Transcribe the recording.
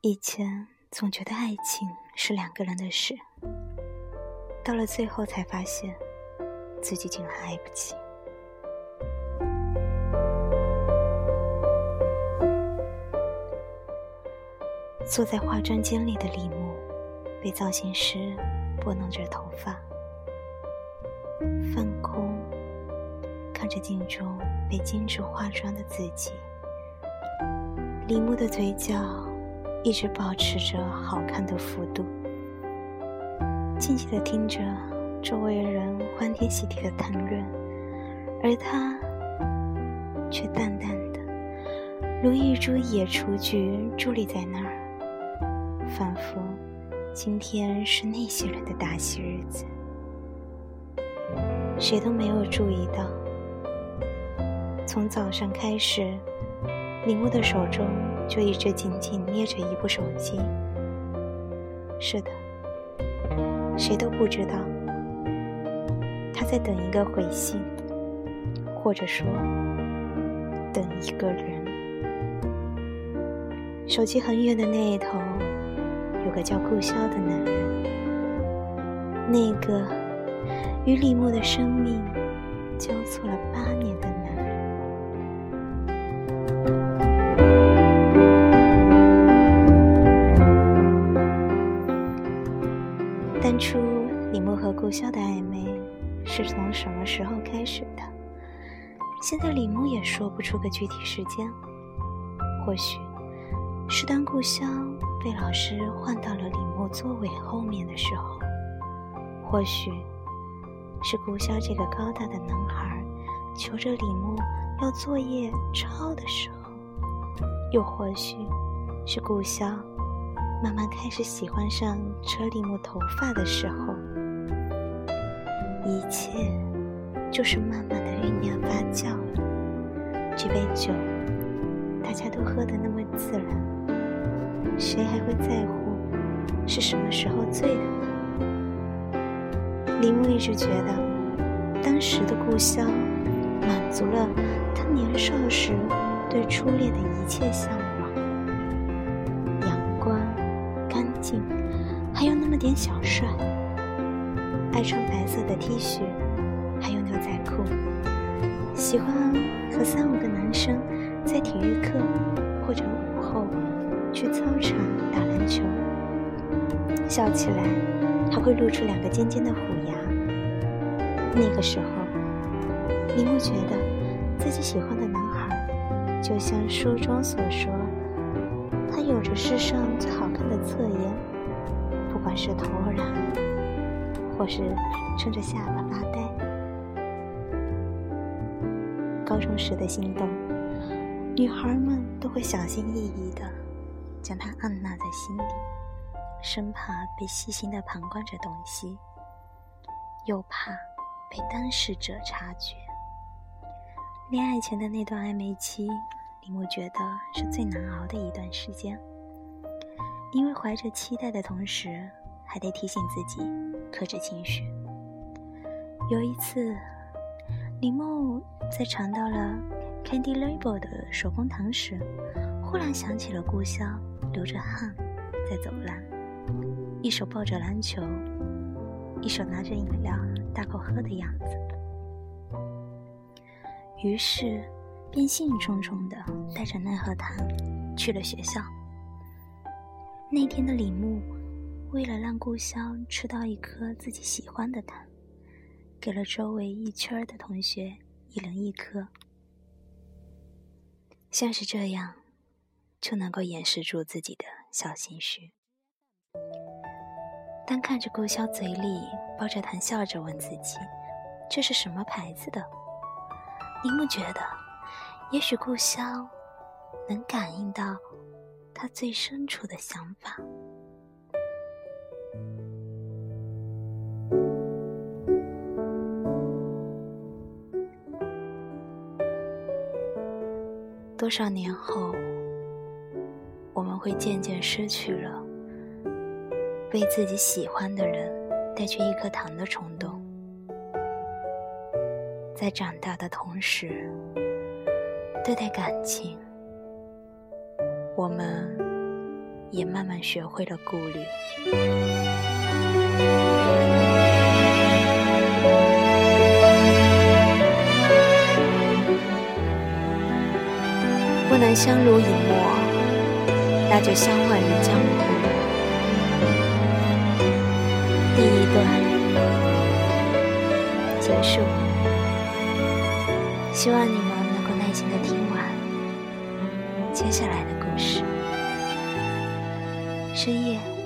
以前总觉得爱情是两个人的事，到了最后才发现，自己竟然爱不起。坐在化妆间里的李牧，被造型师拨弄着头发，放空，看着镜中被精致化妆的自己。李牧的嘴角一直保持着好看的幅度，静静的听着周围人欢天喜地的谈论，而他却淡淡的，如一株野雏菊伫立在那儿。仿佛今天是那些人的大喜日子，谁都没有注意到。从早上开始，李牧的手中就一直紧紧捏着一部手机。是的，谁都不知道他在等一个回信，或者说等一个人。手机很远的那一头。有个叫顾潇的男人，那个与李牧的生命当初李牧和顾潇的暧昧是从什么时候开始的？现在李牧也说不出个具体时间，或许是当顾潇。被老师换到了李牧座位后面的时候，或许是顾潇这个高大的男孩求着李牧要作业抄的时候，又或许是顾潇慢慢开始喜欢上车里木头发的时候，一切就是慢慢的酝酿发酵了。这杯酒，大家都喝得那么自然。谁还会在乎是什么时候醉的呢？李牧一直觉得，当时的故乡满足了他年少时对初恋的一切向往点小帅。爱穿白色的 T 恤，还有牛仔裤，喜欢和三五个男生在体育课或者午后。去操场打篮球，笑起来还会露出两个尖尖的虎牙。那个时候，李牧觉得自己喜欢的男孩，就像书中所说，他有着世上最好看的侧颜，管是头染，或是撑着下巴发呆。高中时的心动，女孩们都会小心翼翼的。将它按捺在心里，生怕被细心的旁观者洞悉，又怕被当事者察觉。恋爱前的那段暧昧期，李牧觉得是最难熬的一段时间，因为怀着期待的同时，还得提醒自己克制情绪。有一次，李梦在尝到了 Candy Label 的手工糖时，忽然想起了故乡。流着汗，在走廊，一手抱着篮球，一手拿着饮料大口喝的样子。于是，便兴冲冲地带着那盒糖去了学校。那天的李牧，为了让顾潇吃到一颗自己喜欢的糖，给了周围一圈的同学一人一颗，像是这样。就能够掩饰住自己的小心虚。当看着顾潇嘴里包着糖，笑着问自己：“这是什么牌子的？”李牧觉得，也许顾潇能感应到他最深处的想法。多少年后？我们会渐渐失去了为自己喜欢的人带去一颗糖的冲动，在长大的同时，对待感情，我们也慢慢学会了顾虑。不能相濡以沫，那就相忘于江湖。第一段结束，希望你是。深夜。